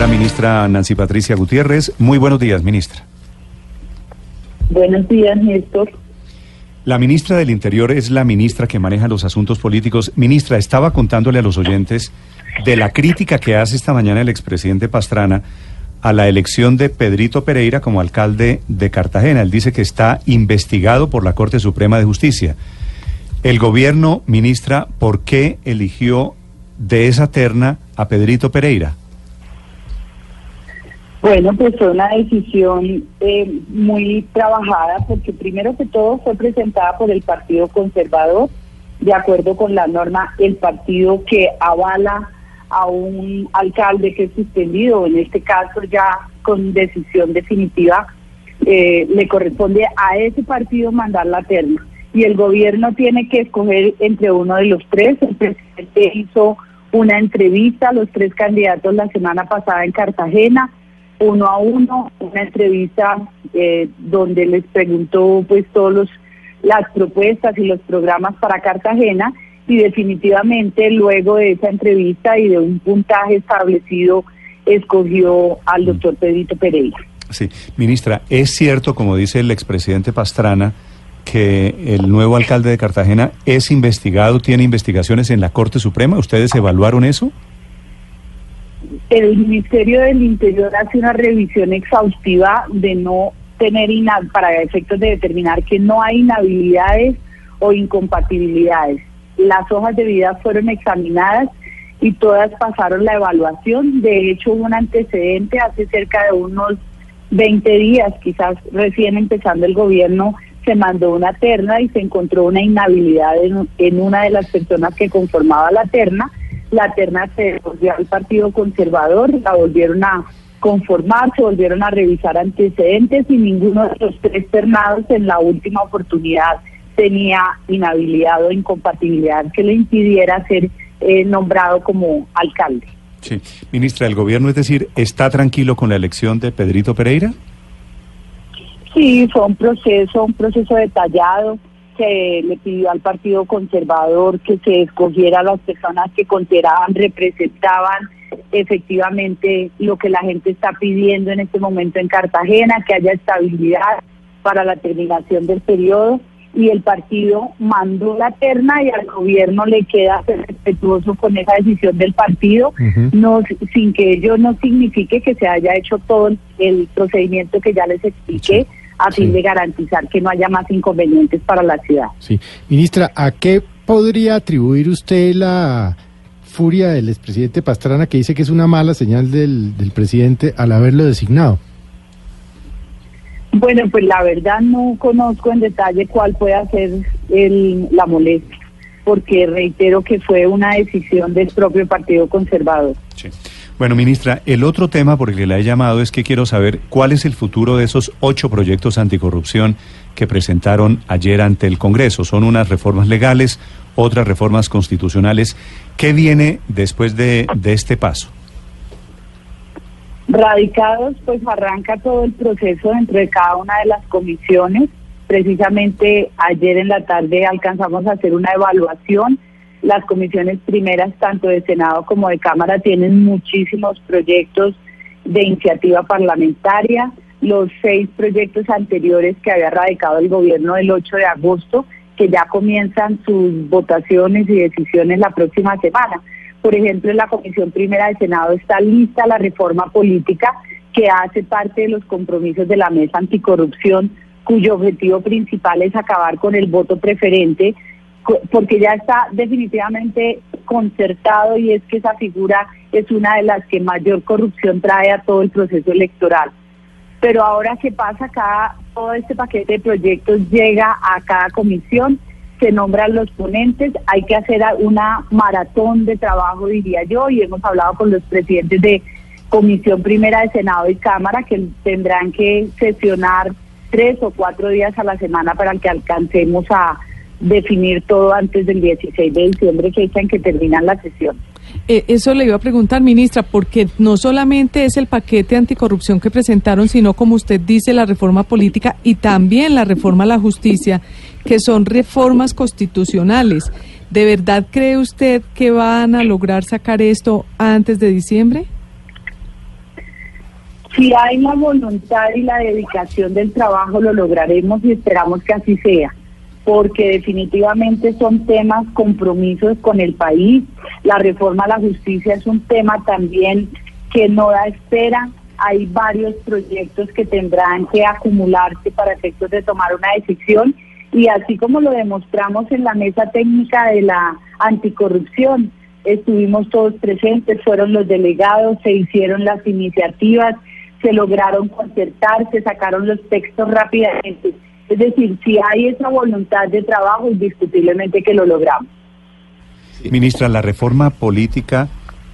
Señora ministra Nancy Patricia Gutiérrez, muy buenos días, ministra. Buenos días, Néstor. La ministra del Interior es la ministra que maneja los asuntos políticos. Ministra, estaba contándole a los oyentes de la crítica que hace esta mañana el expresidente Pastrana a la elección de Pedrito Pereira como alcalde de Cartagena. Él dice que está investigado por la Corte Suprema de Justicia. El gobierno, ministra, ¿por qué eligió de esa terna a Pedrito Pereira? Bueno, pues fue una decisión eh, muy trabajada porque primero que todo fue presentada por el Partido Conservador, de acuerdo con la norma, el partido que avala a un alcalde que es suspendido, en este caso ya con decisión definitiva, eh, le corresponde a ese partido mandar la terna. Y el gobierno tiene que escoger entre uno de los tres. El presidente hizo una entrevista a los tres candidatos la semana pasada en Cartagena, uno a uno, una entrevista eh, donde les preguntó pues todos las propuestas y los programas para Cartagena y definitivamente luego de esa entrevista y de un puntaje establecido escogió al doctor Pedrito Pereira. Sí, ministra, es cierto, como dice el expresidente Pastrana, que el nuevo alcalde de Cartagena es investigado, tiene investigaciones en la Corte Suprema. ¿Ustedes evaluaron eso? El Ministerio del Interior hace una revisión exhaustiva de no tener para efectos de determinar que no hay inhabilidades o incompatibilidades las hojas de vida fueron examinadas y todas pasaron la evaluación. De hecho, hubo un antecedente hace cerca de unos 20 días, quizás recién empezando el gobierno, se mandó una terna y se encontró una inhabilidad en, una de las personas que conformaba la terna. La terna se devolvió al Partido Conservador, la volvieron a conformar, se volvieron a revisar antecedentes y ninguno de los tres ternados en la última oportunidad tenía inhabilidad o incompatibilidad que le impidiera ser eh, nombrado como alcalde. Sí, ministra, ¿el gobierno, es decir, está tranquilo con la elección de Pedrito Pereira? Sí, fue un proceso, un proceso detallado que le pidió al Partido Conservador que se escogiera a las personas que consideraban, representaban efectivamente lo que la gente está pidiendo en este momento en Cartagena, que haya estabilidad para la terminación del periodo. Y el partido mandó la terna y al gobierno le queda ser respetuoso con esa decisión del partido, no sin que ello no signifique que se haya hecho todo el procedimiento que ya les expliqué. A fin de garantizar que no haya más inconvenientes para la ciudad. Sí, ministra, ¿a qué podría atribuir usted la furia del expresidente Pastrana que dice que es una mala señal del, del presidente al haberlo designado? Bueno, pues la verdad no conozco en detalle cuál puede ser el, la molestia, porque reitero que fue una decisión del propio Partido Conservador. Sí. Bueno, ministra, el otro tema por el que la he llamado es que quiero saber cuál es el futuro de esos ocho proyectos anticorrupción que presentaron ayer ante el Congreso. Son unas reformas legales, otras reformas constitucionales. ¿Qué viene después de, de este paso? Radicados, pues arranca todo el proceso dentro de cada una de las comisiones. Precisamente ayer en la tarde alcanzamos a hacer una evaluación. Las comisiones primeras, tanto de Senado como de Cámara, tienen muchísimos proyectos de iniciativa parlamentaria. Los seis proyectos anteriores que había radicado el gobierno el 8 de agosto, que ya comienzan sus votaciones y decisiones la próxima semana. Por ejemplo, en la Comisión Primera del Senado está lista la reforma política que hace parte de los compromisos de la Mesa Anticorrupción, cuyo objetivo principal es acabar con el voto preferente, porque ya está definitivamente concertado y es que esa figura es una de las que mayor corrupción trae a todo el proceso electoral. Pero ahora, ¿qué pasa? Cada, todo este paquete de proyectos llega a cada comisión se nombran los ponentes, hay que hacer una maratón de trabajo, diría yo, y hemos hablado con los presidentes de Comisión Primera de Senado y Cámara que tendrán que sesionar tres o cuatro días a la semana para que alcancemos a definir todo antes del 16 de diciembre, que es en que terminan la sesión. Eh, eso le iba a preguntar, ministra, porque no solamente es el paquete anticorrupción que presentaron, sino como usted dice, la reforma política y también la reforma a la justicia, que son reformas constitucionales. ¿De verdad cree usted que van a lograr sacar esto antes de diciembre? Si hay la voluntad y la dedicación del trabajo, lo lograremos y esperamos que así sea porque definitivamente son temas compromisos con el país. La reforma a la justicia es un tema también que no da espera. Hay varios proyectos que tendrán que acumularse para efectos de tomar una decisión y así como lo demostramos en la mesa técnica de la anticorrupción, estuvimos todos presentes, fueron los delegados, se hicieron las iniciativas, se lograron concertar, se sacaron los textos rápidamente es decir, si hay esa voluntad de trabajo, indiscutiblemente que lo logramos. Ministra, la reforma política,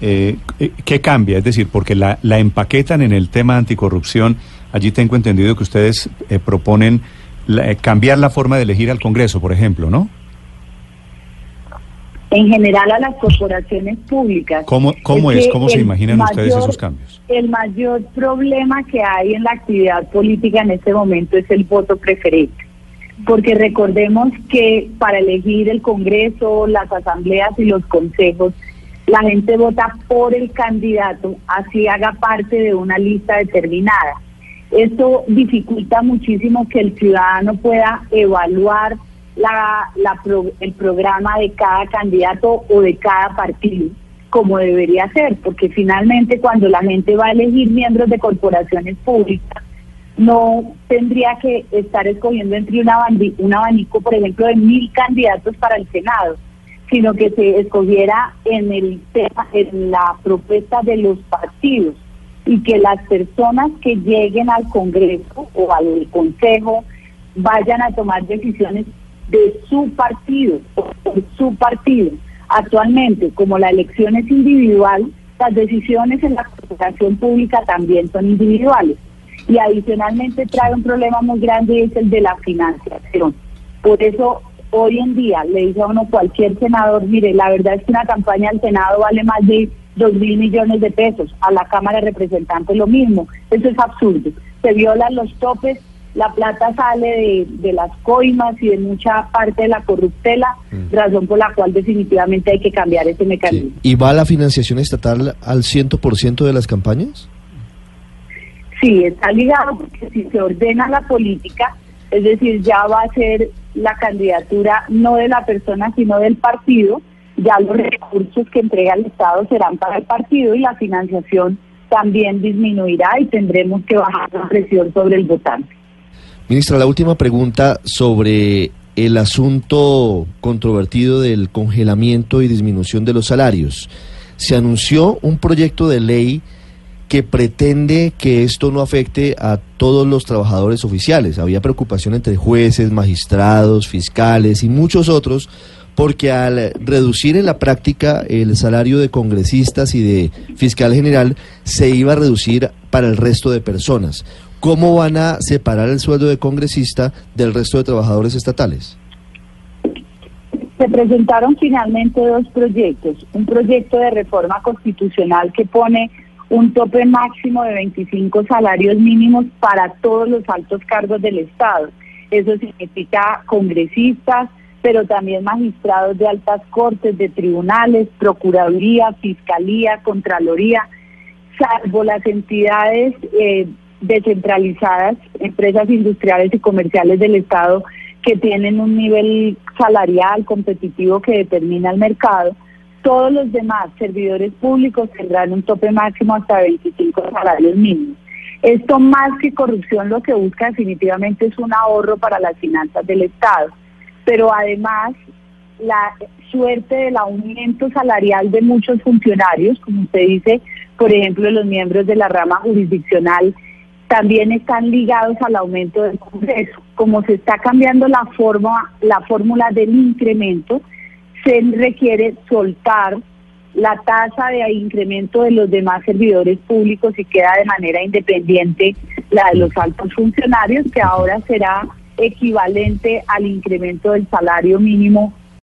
eh, eh, ¿qué cambia? Es decir, porque la, la, empaquetan en el tema anticorrupción. Allí tengo entendido que ustedes eh, proponen cambiar la forma de elegir al Congreso, por ejemplo, ¿no? En general a las corporaciones públicas. ¿Cómo, cómo es? ¿Cómo se imaginan ustedes esos cambios? El mayor problema que hay en la actividad política en este momento es el voto preferente. Porque recordemos que para elegir el Congreso, las asambleas y los consejos, la gente vota por el candidato, así haga parte de una lista determinada. Esto dificulta muchísimo que el ciudadano pueda evaluar la, el programa de cada candidato o de cada partido, como debería ser, porque finalmente cuando la gente va a elegir miembros de corporaciones públicas, no tendría que estar escogiendo entre una un abanico, por ejemplo, de mil candidatos para el Senado, sino que se escogiera en el tema, en la propuesta de los partidos y que las personas que lleguen al Congreso o al Consejo vayan a tomar decisiones de su partido su partido. Actualmente, como la elección es individual, las decisiones en la corporación pública también son individuales. Y adicionalmente trae un problema muy grande y es el de la financiación. Por eso hoy en día le dice a uno cualquier senador, mire, la verdad es que una campaña al Senado vale más de dos mil millones de pesos, a la Cámara de Representantes lo mismo. Eso es absurdo. Se violan los topes la plata sale de, las coimas y de mucha parte de la corruptela, mm. razón por la cual definitivamente hay que cambiar ese mecanismo. ¿Y va la financiación estatal al 100% de las campañas? Sí, está ligado porque si se ordena la política, es decir, ya va a ser la candidatura no de la persona, sino del partido, ya los recursos que entrega el Estado serán para el partido y la financiación también disminuirá y tendremos que bajar la presión sobre el votante. Ministra, la última pregunta sobre el asunto controvertido del congelamiento y disminución de los salarios. Se anunció un proyecto de ley que pretende que esto no afecte a todos los trabajadores oficiales. Había preocupación entre jueces, magistrados, fiscales y muchos otros, porque al reducir en la práctica el salario de congresistas y de fiscal general, se iba a reducir para el resto de personas. ¿Cómo van a separar el sueldo de congresista del resto de trabajadores estatales? Se presentaron finalmente dos proyectos. Un proyecto de reforma constitucional que pone un tope máximo de 25 salarios mínimos para todos los altos cargos del Estado. Eso significa congresistas, pero también magistrados de altas cortes, de tribunales, procuraduría, fiscalía, contraloría, salvo las entidades eh, descentralizadas, empresas industriales y comerciales del Estado que tienen un nivel salarial competitivo que determina el mercado. Todos los demás servidores públicos tendrán un tope máximo hasta 25 salarios mínimos. Esto más que corrupción lo que busca definitivamente es un ahorro para las finanzas del Estado, pero además la suerte del aumento salarial de muchos funcionarios, como usted dice, por ejemplo, los miembros de la rama jurisdiccional también están ligados al aumento del Congreso. Como se está cambiando la forma, la fórmula del incremento, se requiere soltar la tasa de incremento de los demás servidores públicos y queda de manera independiente la de los altos funcionarios, que ahora será equivalente al incremento del salario mínimo